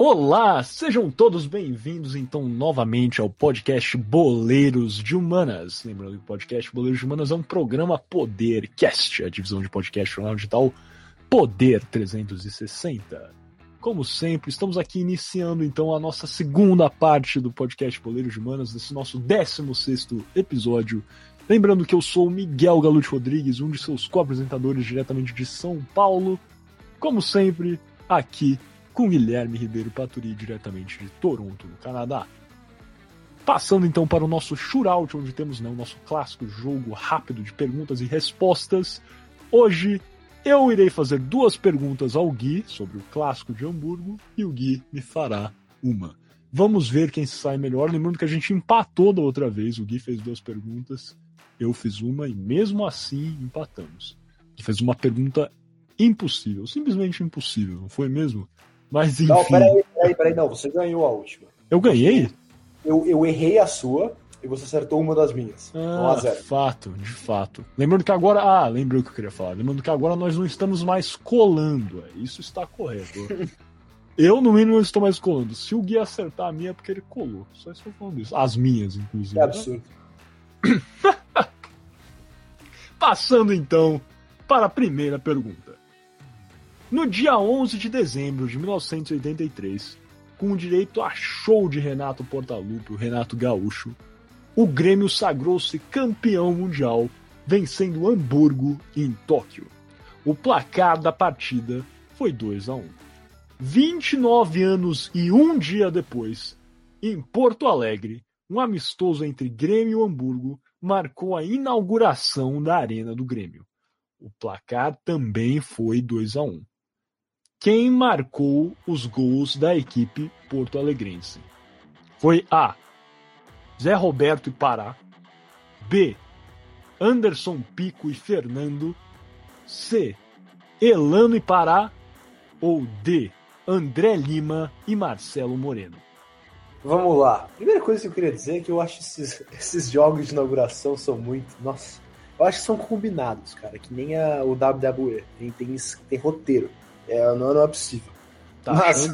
Olá, sejam todos bem-vindos então novamente ao podcast Boleiros de Humanas. Lembrando que o podcast Boleiros de Humanas é um programa Podercast, a divisão de podcast jornal digital Poder 360. Como sempre, estamos aqui iniciando então a nossa segunda parte do podcast Boleiros de Humanas, desse nosso 16 episódio. Lembrando que eu sou o Miguel Galute Rodrigues, um de seus co-apresentadores diretamente de São Paulo. Como sempre, aqui com Guilherme Ribeiro Paturi, diretamente de Toronto, no Canadá. Passando então para o nosso shootout, onde temos né, o nosso clássico jogo rápido de perguntas e respostas. Hoje eu irei fazer duas perguntas ao Gui sobre o clássico de Hamburgo e o Gui me fará uma. Vamos ver quem sai melhor. Lembrando que a gente empatou da outra vez. O Gui fez duas perguntas, eu fiz uma e mesmo assim empatamos. Gui fez uma pergunta impossível, simplesmente impossível, não foi mesmo? Mas enfim. Não, peraí, peraí, peraí, não, você ganhou a última. Eu ganhei? Eu, eu errei a sua e você acertou uma das minhas. Ah, 1 fato, de fato. Lembrando que agora. Ah, lembrei o que eu queria falar. Lembrando que agora nós não estamos mais colando. É, isso está correto. eu, no mínimo, não estou mais colando. Se o Gui acertar a minha, é porque ele colou. Só estou falando isso. As minhas, inclusive. É absurdo. Passando então para a primeira pergunta. No dia 11 de dezembro de 1983, com direito a show de Renato Portaluppi, o Renato Gaúcho, o Grêmio sagrou-se campeão mundial, vencendo Hamburgo em Tóquio. O placar da partida foi 2 a 1. 29 anos e um dia depois, em Porto Alegre, um amistoso entre Grêmio e Hamburgo marcou a inauguração da Arena do Grêmio. O placar também foi 2 a 1 quem marcou os gols da equipe porto-alegrense. Foi A. Zé Roberto e Pará. B. Anderson Pico e Fernando. C. Elano e Pará. Ou D. André Lima e Marcelo Moreno. Vamos lá. Primeira coisa que eu queria dizer é que eu acho esses, esses jogos de inauguração são muito. Nossa. Eu acho que são combinados, cara. Que nem a, o WWE. Tem, tem, tem roteiro. É, não, não é possível. Tá Mas?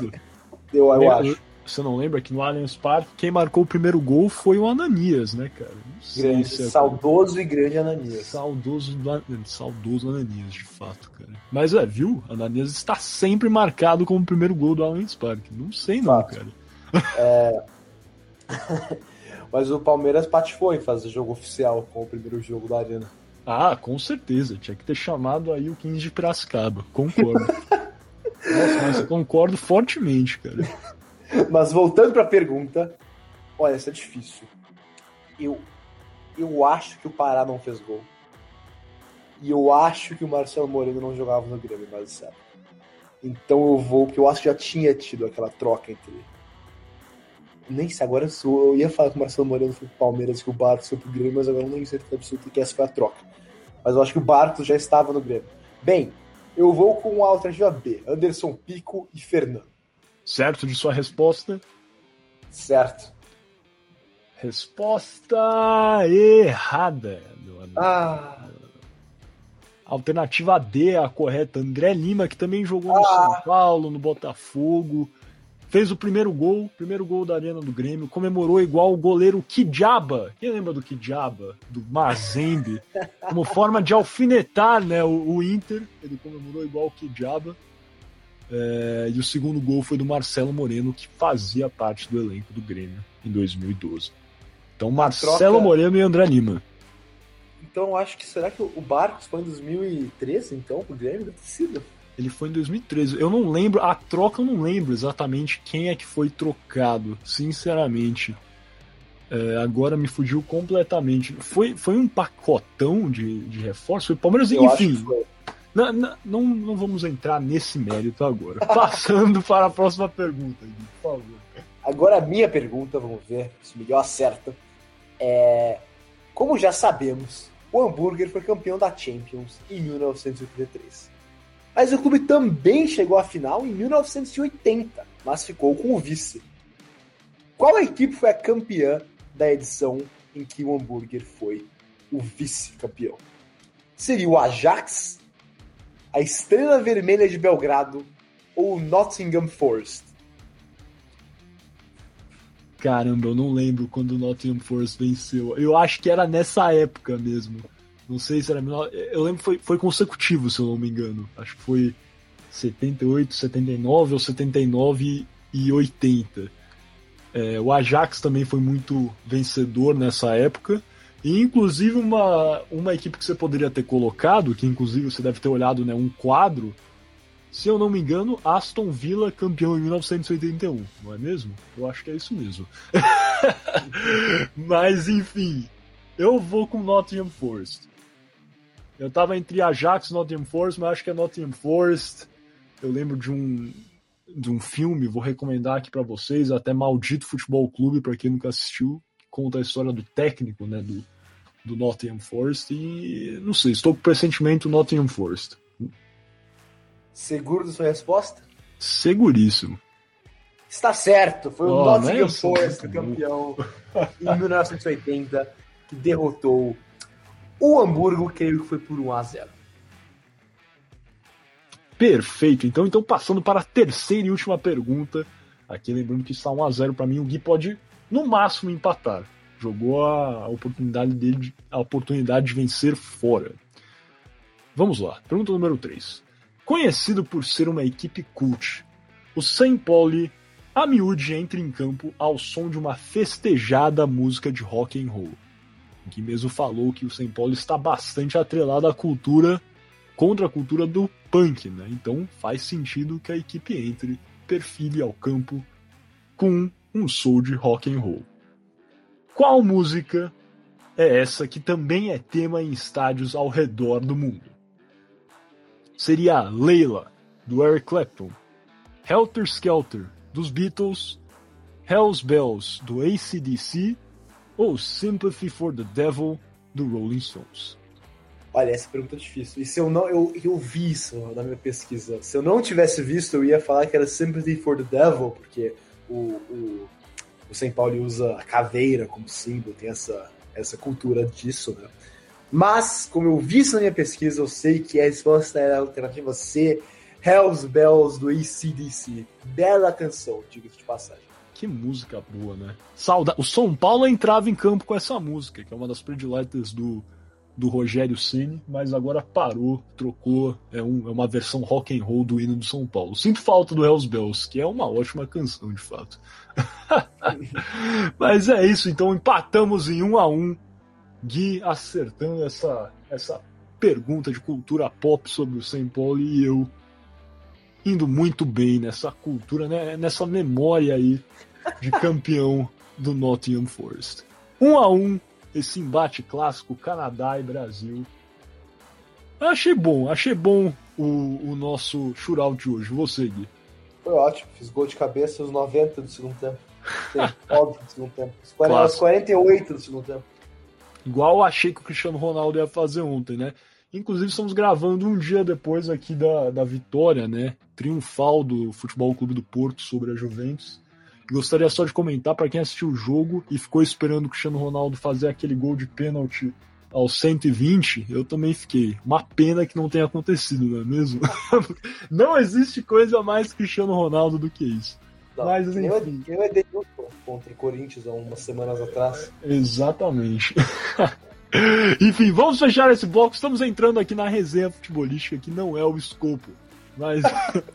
Eu, eu acho. Você não lembra que no Allianz Parque quem marcou o primeiro gol foi o Ananias, né, cara? Grande, é saudoso e grande Ananias. Saudoso, saudoso Ananias, de fato, cara. Mas é, viu? Ananias está sempre marcado como o primeiro gol do Allianz Parque. Não sei não, fato. cara. É... Mas o Palmeiras patifou em fazer jogo oficial com o primeiro jogo da Arena. Ah, com certeza. Tinha que ter chamado aí o 15 de Piracicaba. Concordo. Nossa, mas eu concordo fortemente, cara. Mas voltando para a pergunta, olha, essa é difícil. Eu, eu acho que o Pará não fez gol. E eu acho que o Marcelo Moreno não jogava no Grêmio, mas certo. Então eu vou, porque eu acho que já tinha tido aquela troca entre. Nem sei, agora eu ia falar que o Marcelo Moreno foi pro Palmeiras que o Barcos foi pro Grêmio, mas agora não tenho certeza absoluta que essa foi a troca. Mas eu acho que o Barcos já estava no Grêmio. Bem, eu vou com a alternativa B, Anderson Pico e Fernando. Certo de sua resposta? Certo. Resposta errada. Ah. Alternativa D, a correta. André Lima, que também jogou no ah. São Paulo, no Botafogo. Fez o primeiro gol, primeiro gol da Arena do Grêmio, comemorou igual o goleiro Kidjaba. Quem lembra do Kidjaba? Do Mazembe? Como forma de alfinetar né, o, o Inter. Ele comemorou igual o Kidjaba. É, e o segundo gol foi do Marcelo Moreno, que fazia parte do elenco do Grêmio em 2012. Então, Marcelo troca... Moreno e André Lima. Então, acho que será que o Barcos foi em 2013, então, pro Grêmio? Deve ter sido. Ele foi em 2013. Eu não lembro, a troca eu não lembro exatamente quem é que foi trocado, sinceramente. É, agora me fugiu completamente. Foi, foi um pacotão de, de reforço? Foi Palmeiras, eu enfim. Não, não, não, vamos entrar nesse mérito agora. Passando para a próxima pergunta, por favor. Agora a minha pergunta, vamos ver se o Miguel acerta. É, como já sabemos, o Hamburger foi campeão da Champions em 1983. Mas o clube também chegou à final em 1980, mas ficou com o vice. Qual equipe foi a campeã da edição em que o Hamburger foi o vice-campeão? Seria o Ajax, a Estrela Vermelha de Belgrado ou o Nottingham Forest? Caramba, eu não lembro quando o Nottingham Forest venceu. Eu acho que era nessa época mesmo. Não sei se era. Eu lembro que foi, foi consecutivo, se eu não me engano. Acho que foi 78, 79 ou 79 e 80. É, o Ajax também foi muito vencedor nessa época. E inclusive uma, uma equipe que você poderia ter colocado, que inclusive você deve ter olhado né, um quadro, se eu não me engano, Aston Villa campeão em 1981, não é mesmo? Eu acho que é isso mesmo. Mas enfim, eu vou com Nottingham Forest. Eu tava entre Ajax e Nottingham Forest, mas acho que é Nottingham Forest. Eu lembro de um de um filme, vou recomendar aqui para vocês, até Maldito Futebol Clube, para quem nunca assistiu, que conta a história do técnico, né, do, do Nottingham Forest e não sei, estou com pressentimento Nottingham Forest. Seguro da sua resposta? Seguríssimo. Está certo, foi o oh, Nottingham Forest campeão em 1980 que derrotou o Hamburgo, creio que foi por 1 a 0. Perfeito. Então, então passando para a terceira e última pergunta. Aqui lembrando que está 1 a 0 para mim, o Gui pode no máximo empatar. Jogou a oportunidade dele, a oportunidade de vencer fora. Vamos lá. Pergunta número 3. Conhecido por ser uma equipe cult, o St. Pauli a miúde entra em campo ao som de uma festejada música de rock and roll. Que mesmo falou que o St. Pauli está bastante atrelado à cultura contra a cultura do punk, né? Então faz sentido que a equipe entre, perfile ao campo com um soul de rock and roll. Qual música é essa que também é tema em estádios ao redor do mundo? seria Leila, do Eric Clapton, Helter Skelter, dos Beatles, Hell's Bells, do ACDC ou Sympathy for the Devil, do Rolling Stones? Olha, essa pergunta é difícil. E se eu não. Eu, eu vi isso na minha pesquisa. Se eu não tivesse visto, eu ia falar que era Sympathy for the Devil, porque o, o, o São Paulo usa a caveira como símbolo, tem essa, essa cultura disso, né? Mas, como eu vi isso na minha pesquisa, eu sei que a resposta era a alternativa C, Hells Bells do ACDC. Bela canção, diga-se de passagem. Que música boa, né? Sauda... O São Paulo entrava em campo com essa música, que é uma das prediletas do, do Rogério Ceni, mas agora parou, trocou, é, um, é, uma versão rock and roll do hino do São Paulo. Sinto falta do Hells Bells, que é uma ótima canção, de fato. mas é isso, então empatamos em um a um. Gui acertando essa, essa pergunta de cultura pop sobre o St. Paul e eu indo muito bem nessa cultura, né, nessa memória aí de campeão do Nottingham Forest. Um a um, esse embate clássico Canadá e Brasil. Achei bom, achei bom o, o nosso shootout de hoje. Você, Gui. Foi ótimo, fiz gol de cabeça aos 90 do segundo tempo. Óbvio do segundo tempo. Aos 48 do segundo tempo. Igual eu achei que o Cristiano Ronaldo ia fazer ontem, né? Inclusive, estamos gravando um dia depois aqui da, da vitória, né? Triunfal do Futebol Clube do Porto sobre a Juventus. Gostaria só de comentar para quem assistiu o jogo e ficou esperando o Cristiano Ronaldo fazer aquele gol de pênalti aos 120, eu também fiquei. Uma pena que não tenha acontecido, não é mesmo? não existe coisa mais Cristiano Ronaldo do que isso. Não, Mas, enfim. Eu, eu Edenilson contra o Corinthians há umas semanas atrás. Exatamente. enfim, vamos fechar esse bloco. Estamos entrando aqui na resenha futebolística, que não é o escopo. Mas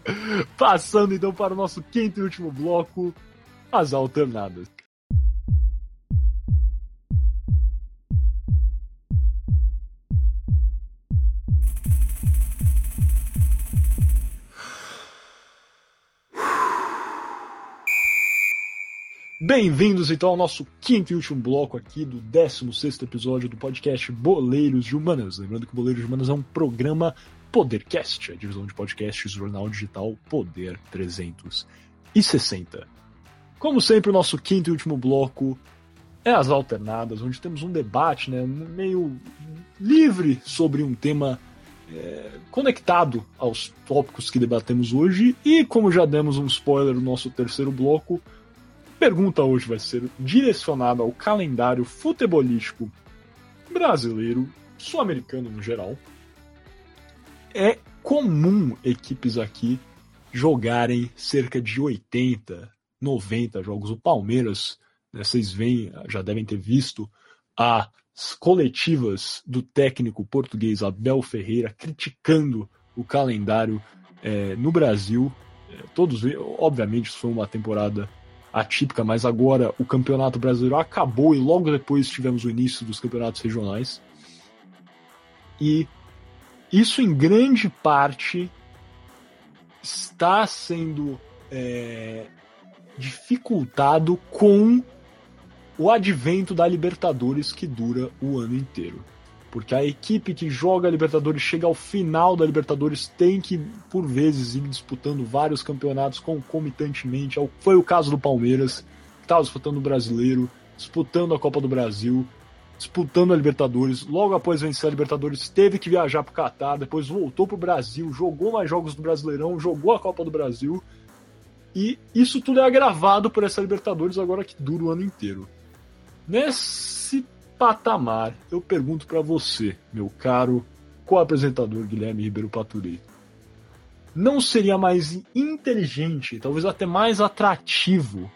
passando então para o nosso quinto e último bloco, as alternadas. Bem-vindos então ao nosso quinto e último bloco aqui do 16 episódio do podcast Boleiros de Humanas. Lembrando que Boleiros de Humanas é um programa Podercast, a divisão de podcasts do jornal digital Poder 360. Como sempre, o nosso quinto e último bloco é as alternadas, onde temos um debate né, meio livre sobre um tema é, conectado aos tópicos que debatemos hoje. E como já demos um spoiler no nosso terceiro bloco, pergunta hoje vai ser direcionada ao calendário futebolístico brasileiro, sul-americano no geral. É comum equipes aqui jogarem cerca de 80, 90 jogos. O Palmeiras Né? Vocês veem, já devem ter visto as coletivas do técnico português Abel Ferreira criticando o calendário é, no Brasil. É, todos, obviamente, isso foi uma temporada atípica, mas agora o Campeonato Brasileiro acabou e logo depois tivemos o início dos campeonatos regionais. E isso, em grande parte, está sendo é, dificultado com o advento da Libertadores que dura o ano inteiro. Porque a equipe que joga a Libertadores chega ao final da Libertadores tem que, por vezes, ir disputando vários campeonatos concomitantemente. É foi o caso do Palmeiras, que estava disputando o Brasileiro, disputando a Copa do Brasil, disputando a Libertadores. Logo após vencer a Libertadores, teve que viajar para o Catar, depois voltou para o Brasil, jogou mais jogos do Brasileirão, jogou a Copa do Brasil. E isso tudo é agravado por essa Libertadores agora que dura o ano inteiro. Nesse patamar, eu pergunto para você, meu caro co-apresentador Guilherme Ribeiro Paturi, não seria mais inteligente, talvez até mais atrativo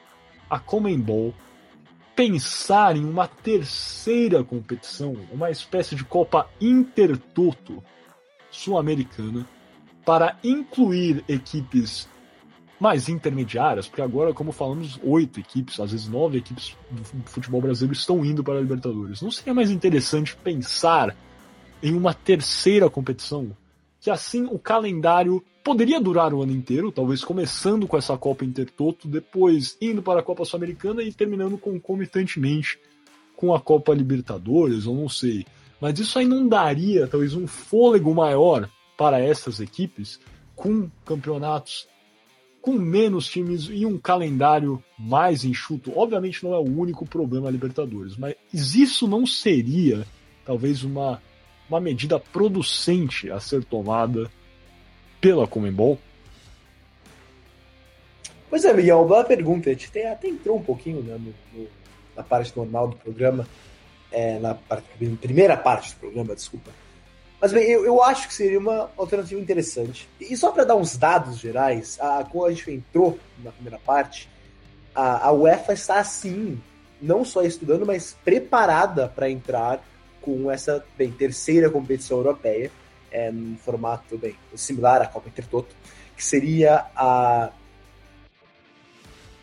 a Comembol pensar em uma terceira competição, uma espécie de Copa Intertoto sul-americana, para incluir equipes mais intermediárias, porque agora, como falamos, oito equipes, às vezes nove equipes do futebol brasileiro estão indo para a Libertadores. Não seria mais interessante pensar em uma terceira competição? Que assim o calendário poderia durar o ano inteiro, talvez começando com essa Copa Intertoto, depois indo para a Copa Sul-Americana e terminando concomitantemente com a Copa Libertadores, ou não sei. Mas isso aí não daria talvez um fôlego maior para essas equipes com campeonatos com menos times e um calendário mais enxuto. Obviamente não é o único problema a Libertadores, mas isso não seria talvez uma, uma medida producente a ser tomada pela Comembol? Pois é, Miguel, boa pergunta. A gente até entrou um pouquinho né, no, no, na parte normal do programa, é, na parte, primeira parte do programa, desculpa mas bem, eu, eu acho que seria uma alternativa interessante. E só para dar uns dados gerais, a, quando a gente entrou na primeira parte, a, a UEFA está assim, não só estudando, mas preparada para entrar com essa bem, terceira competição europeia, é, num formato bem similar à Copa Intertoto, que seria a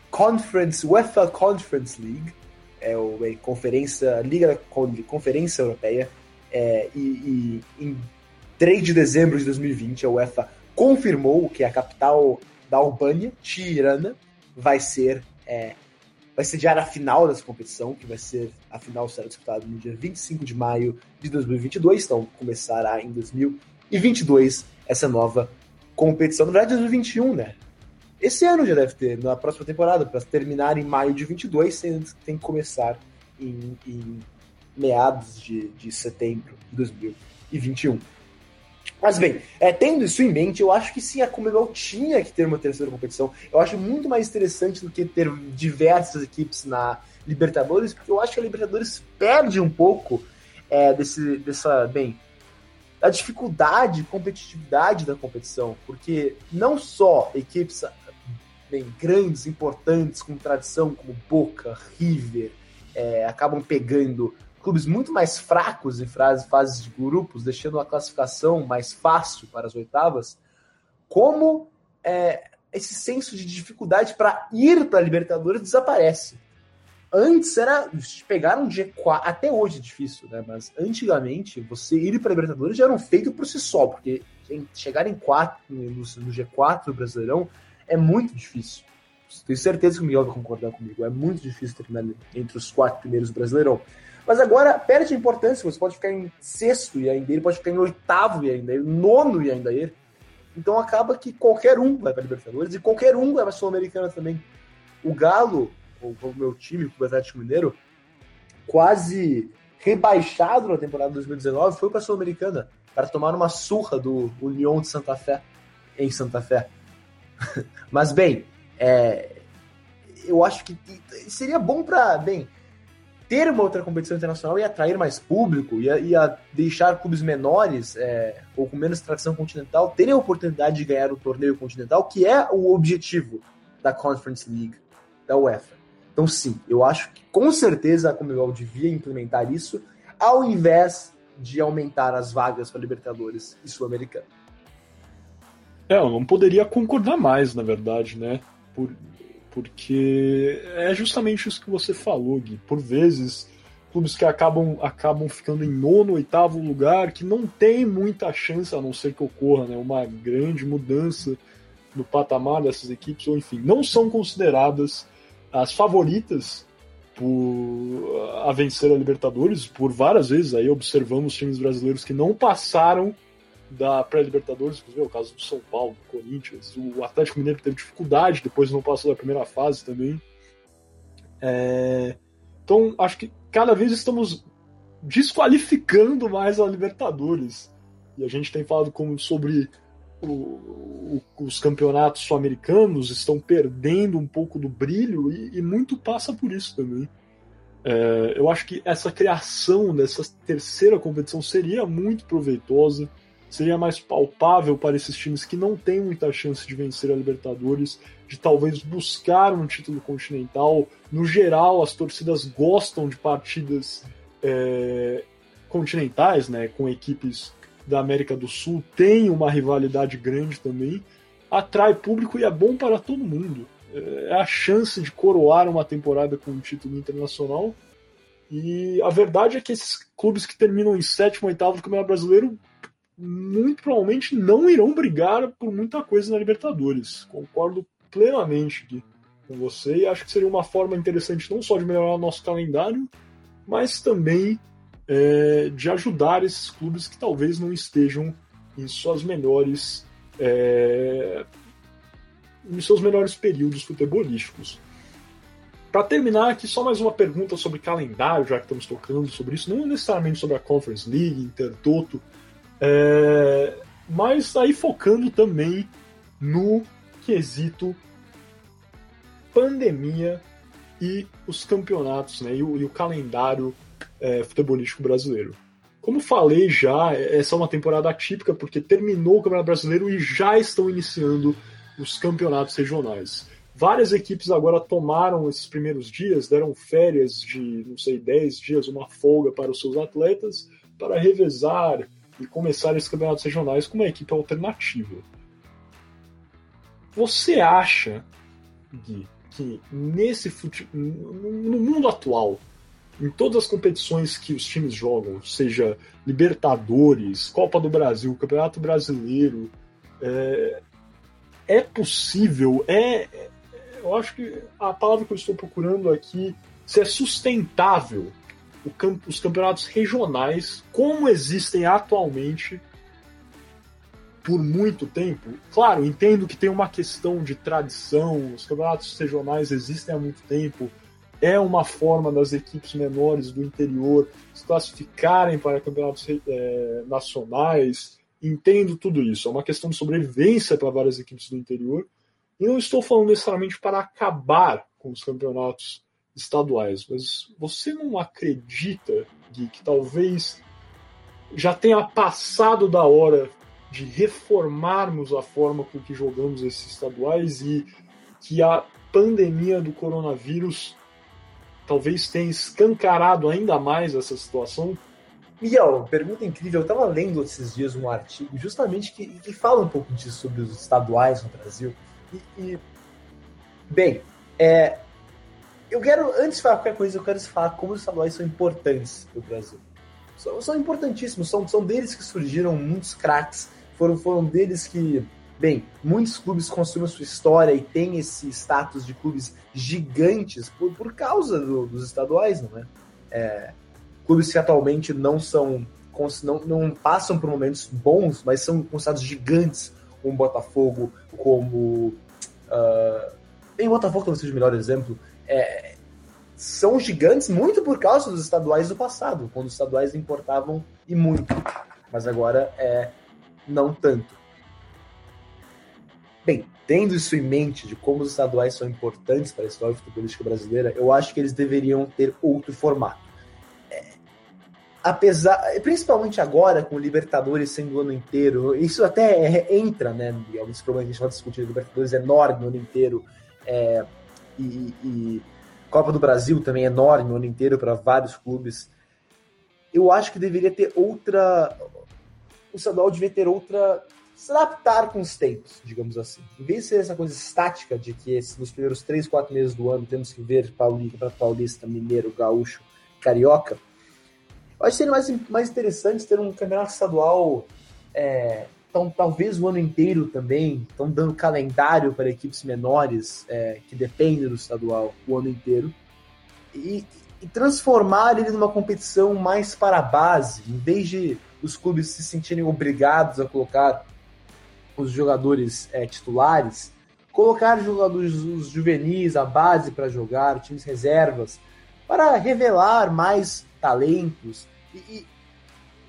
Conference UEFA Conference League, é o bem, conferência Liga Conferência Europeia, é, e, e, em 3 de dezembro de 2020, a UEFA confirmou que a capital da Albânia, Tirana, vai ser é, vai sediar a final dessa competição, que vai ser a final será disputada no dia 25 de maio de 2022, então começará em 2022 essa nova competição. Na verdade, 2021, né? Esse ano já deve ter, na próxima temporada, para terminar em maio de 22, tem, tem que começar em, em meados de, de setembro de 2021. Mas bem, é, tendo isso em mente, eu acho que sim, a Comebol tinha que ter uma terceira competição. Eu acho muito mais interessante do que ter diversas equipes na Libertadores, porque eu acho que a Libertadores perde um pouco é, desse, dessa, bem, da dificuldade, competitividade da competição, porque não só equipes bem grandes, importantes, com tradição como Boca, River, é, acabam pegando clubes muito mais fracos em fases de grupos, deixando a classificação mais fácil para as oitavas, como é, esse senso de dificuldade para ir para a Libertadores desaparece. Antes era pegar um G4, até hoje é difícil, né? Mas antigamente você ir para a Libertadores já era um feito por si só, porque chegar em quatro, no G4 do Brasileirão é muito difícil. Tenho certeza que o Miguel vai concordar comigo. É muito difícil terminar entre os quatro primeiros do Brasileirão. Mas agora perde importância, você pode ficar em sexto e ainda ele pode ficar em oitavo e ainda ir, nono e ainda ir. Então acaba que qualquer um vai para Libertadores e qualquer um vai para Sul-Americana também. O Galo, o, o meu time, o Atlético Mineiro, quase rebaixado na temporada 2019, foi para a Sul-Americana para tomar uma surra do União de Santa Fé em Santa Fé. Mas bem, é, eu acho que seria bom para bem ter uma outra competição internacional e atrair mais público, ia, ia deixar clubes menores é, ou com menos tradição continental terem a oportunidade de ganhar o torneio continental, que é o objetivo da Conference League da UEFA. Então, sim, eu acho que com certeza a Comebol devia implementar isso, ao invés de aumentar as vagas para Libertadores e Sul-Americana. É, eu não poderia concordar mais, na verdade, né? Por, porque é justamente isso que você falou, Gui. Por vezes, clubes que acabam, acabam ficando em nono, oitavo lugar, que não tem muita chance, a não ser que ocorra né, uma grande mudança no patamar dessas equipes, ou enfim, não são consideradas as favoritas por, a vencer a Libertadores. Por várias vezes aí observamos times brasileiros que não passaram da pré-Libertadores, inclusive é o caso do São Paulo, do Corinthians, o Atlético Mineiro teve dificuldade, depois não passou da primeira fase também. É... Então, acho que cada vez estamos desqualificando mais a Libertadores. E a gente tem falado como sobre o, o, os campeonatos sul-americanos estão perdendo um pouco do brilho e, e muito passa por isso também. É, eu acho que essa criação dessa terceira competição seria muito proveitosa, seria mais palpável para esses times que não têm muita chance de vencer a Libertadores, de talvez buscar um título continental. No geral, as torcidas gostam de partidas é, continentais, né, com equipes da América do Sul tem uma rivalidade grande também, atrai público e é bom para todo mundo. É a chance de coroar uma temporada com um título internacional. E a verdade é que esses clubes que terminam em sétimo, oitavo do Campeonato Brasileiro muito provavelmente não irão brigar por muita coisa na Libertadores. Concordo plenamente com você e acho que seria uma forma interessante não só de melhorar o nosso calendário, mas também é, de ajudar esses clubes que talvez não estejam em suas melhores é, em seus melhores períodos futebolísticos. Para terminar aqui, só mais uma pergunta sobre calendário, já que estamos tocando sobre isso, não necessariamente sobre a Conference League, Intertoto, é, mas aí focando também no quesito pandemia e os campeonatos, né, e o, e o calendário é, futebolístico brasileiro. Como falei já, essa é uma temporada atípica porque terminou o Campeonato Brasileiro e já estão iniciando os campeonatos regionais. Várias equipes agora tomaram esses primeiros dias, deram férias de, não sei, 10 dias, uma folga para os seus atletas, para revezar e começar esses campeonatos regionais com uma equipe alternativa. Você acha, Gui, que nesse fute... no mundo atual, em todas as competições que os times jogam, seja Libertadores, Copa do Brasil, Campeonato Brasileiro, é, é possível, é, eu acho que a palavra que eu estou procurando aqui, se é sustentável os campeonatos regionais como existem atualmente por muito tempo. Claro, entendo que tem uma questão de tradição, os campeonatos regionais existem há muito tempo, é uma forma das equipes menores do interior se classificarem para campeonatos é, nacionais. Entendo tudo isso. É uma questão de sobrevivência para várias equipes do interior. E não estou falando necessariamente para acabar com os campeonatos estaduais, mas você não acredita, Gui, que talvez já tenha passado da hora de reformarmos a forma com que jogamos esses estaduais e que a pandemia do coronavírus talvez tenha escancarado ainda mais essa situação? Miguel, pergunta incrível. Eu estava lendo esses dias um artigo justamente que, que fala um pouco disso sobre os estaduais no Brasil. E, e bem, é, eu quero, antes de falar qualquer coisa, eu quero falar como os estaduais são importantes para o Brasil. São, são importantíssimos, são, são deles que surgiram muitos craques, foram, foram deles que Bem, muitos clubes construíram sua história e têm esse status de clubes gigantes por, por causa do, dos estaduais, não é? é? Clubes que atualmente não são não, não passam por momentos bons, mas são considerados gigantes, como Botafogo, como. Uh, bem, o Botafogo talvez seja o melhor exemplo. É, são gigantes muito por causa dos estaduais do passado, quando os estaduais importavam e muito. Mas agora é não tanto. Bem, tendo isso em mente de como os estaduais são importantes para a história futebolística brasileira, eu acho que eles deveriam ter outro formato. É, apesar, principalmente agora com o Libertadores sendo o ano inteiro, isso até é, entra, né? Alguns problemas que a gente vai discutir, Libertadores é enorme o ano inteiro, é, e, e Copa do Brasil também é enorme o ano inteiro para vários clubes. Eu acho que deveria ter outra. O estadual devia ter outra. Se adaptar com os tempos, digamos assim. Em vez de ser essa coisa estática de que nos primeiros três, quatro meses do ano temos que ver Paulista, Paulista, Mineiro, Gaúcho, Carioca, eu acho que seria mais, mais interessante ter um campeonato estadual é, então, talvez o ano inteiro também, estão dando calendário para equipes menores é, que dependem do estadual o ano inteiro. E, e, transformar ele numa competição mais para a base, em vez de os clubes se sentirem obrigados a colocar os jogadores é, titulares, colocar jogadores os juvenis, a base para jogar, times reservas, para revelar mais talentos e, e,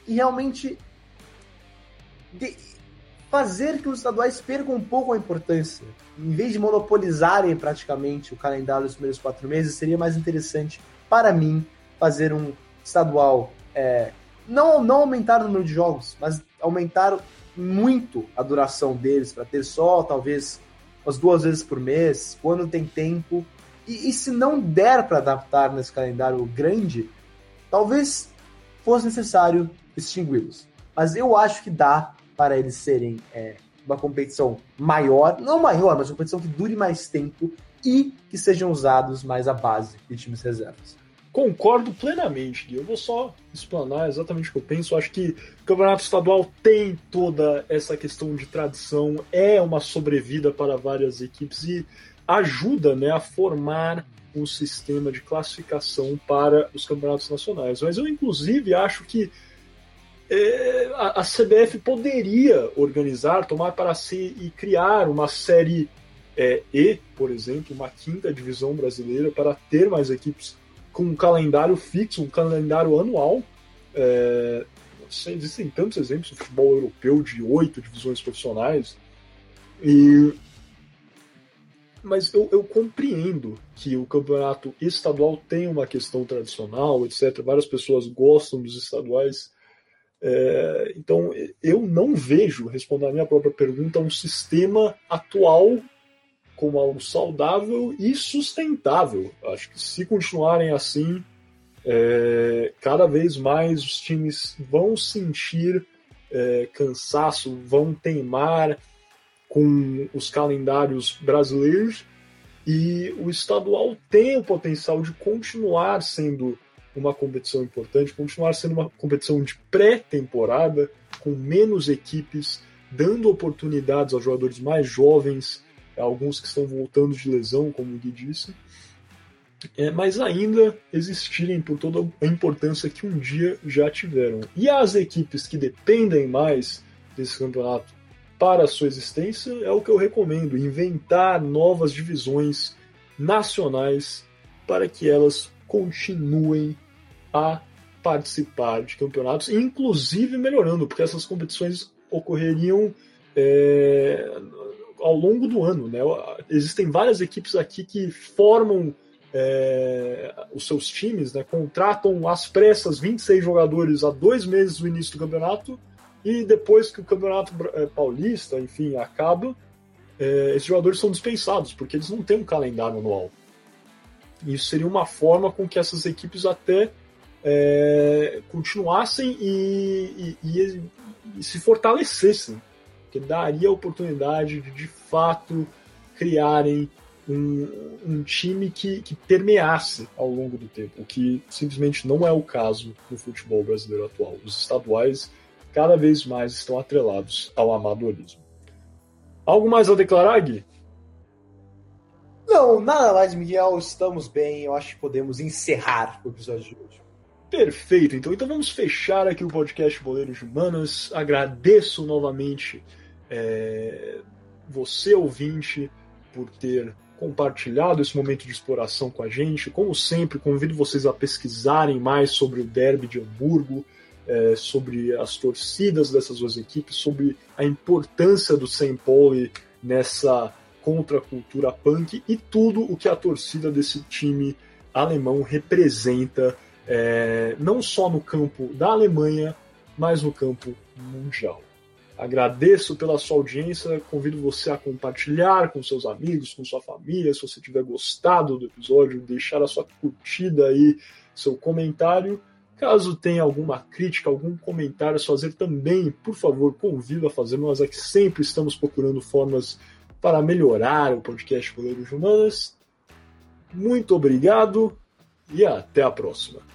e realmente de, fazer que os estaduais percam um pouco a importância. Em vez de monopolizarem praticamente o calendário dos primeiros quatro meses, seria mais interessante para mim fazer um estadual. É, não, não aumentar o número de jogos, mas aumentar muito a duração deles, para ter só talvez umas duas vezes por mês, quando tem tempo. E, e se não der para adaptar nesse calendário grande, talvez fosse necessário extingui-los. Mas eu acho que dá para eles serem é, uma competição maior, não maior, mas uma competição que dure mais tempo e que sejam usados mais a base de times reservas. Concordo plenamente, Gui. Eu vou só explanar exatamente o que eu penso. Eu acho que o campeonato estadual tem toda essa questão de tradição, é uma sobrevida para várias equipes e ajuda né, a formar um sistema de classificação para os campeonatos nacionais. Mas eu, inclusive, acho que é, a, a, CBF poderia organizar, tomar para si e criar uma série é, E, por exemplo, uma quinta divisão brasileira para ter mais equipes com um calendário fixo, um calendário anual. É, existem tantos exemplos no futebol europeu de oito divisões profissionais. E mas eu, eu, compreendo que o campeonato estadual tem uma questão tradicional, etc. Várias pessoas gostam dos estaduais. É, então, eu não vejo, respondendo a minha própria pergunta, um sistema atual como algo saudável e sustentável. Acho que se continuarem assim, é, cada vez mais os times vão sentir é, cansaço, vão teimar com os calendários brasileiros e o estadual tem o potencial de continuar sendo uma competição importante, continuar sendo uma competição de pré-temporada, com menos equipes, dando oportunidades aos jogadores mais jovens, alguns que estão voltando de lesão, como o Gui disse, é, mas ainda existirem por toda a importância que um dia já tiveram. E as equipes que dependem mais desse campeonato para a sua existência, é o que eu recomendo: inventar novas divisões nacionais para que elas continuem a participar de campeonatos, inclusive melhorando, porque essas competições ocorreriam é, ao longo do ano. Né? Existem várias equipes aqui que formam é, os seus times, né? contratam às pressas 26 jogadores a dois meses do início do campeonato e depois que o campeonato é, paulista, enfim, acaba, é, esses jogadores são dispensados porque eles não têm um calendário anual. Isso seria uma forma com que essas equipes até é, continuassem e, e, e, e, se fortalecessem, que daria a oportunidade de de fato criarem um, um time que, que, permeasse ao longo do tempo, o que simplesmente não é o caso no futebol brasileiro atual. Os estaduais cada vez mais estão atrelados ao amadorismo. Algo mais a declarar, Gui? Não, nada mais, Miguel. Estamos bem. Eu acho que podemos encerrar o episódio de hoje. Perfeito, então. Então vamos fechar aqui o podcast Boleiros de Humanas. Agradeço novamente é, você, ouvinte, por ter compartilhado esse momento de exploração com a gente. Como sempre, convido vocês a pesquisarem mais sobre o Derby de Hamburgo, é, sobre as torcidas dessas duas equipes, sobre a importância do St. Pauli nessa contra a cultura punk e tudo o que a torcida desse time alemão representa, é, não só no campo da Alemanha, mas no campo mundial. Agradeço pela sua audiência, convido você a compartilhar com seus amigos, com sua família, se você tiver gostado do episódio, deixar a sua curtida aí, seu comentário. Caso tenha alguma crítica, algum comentário a fazer também, por favor, convido a fazer. Nós aqui sempre estamos procurando formas para melhorar o podcast Goleiros Humanas. Muito obrigado e até a próxima.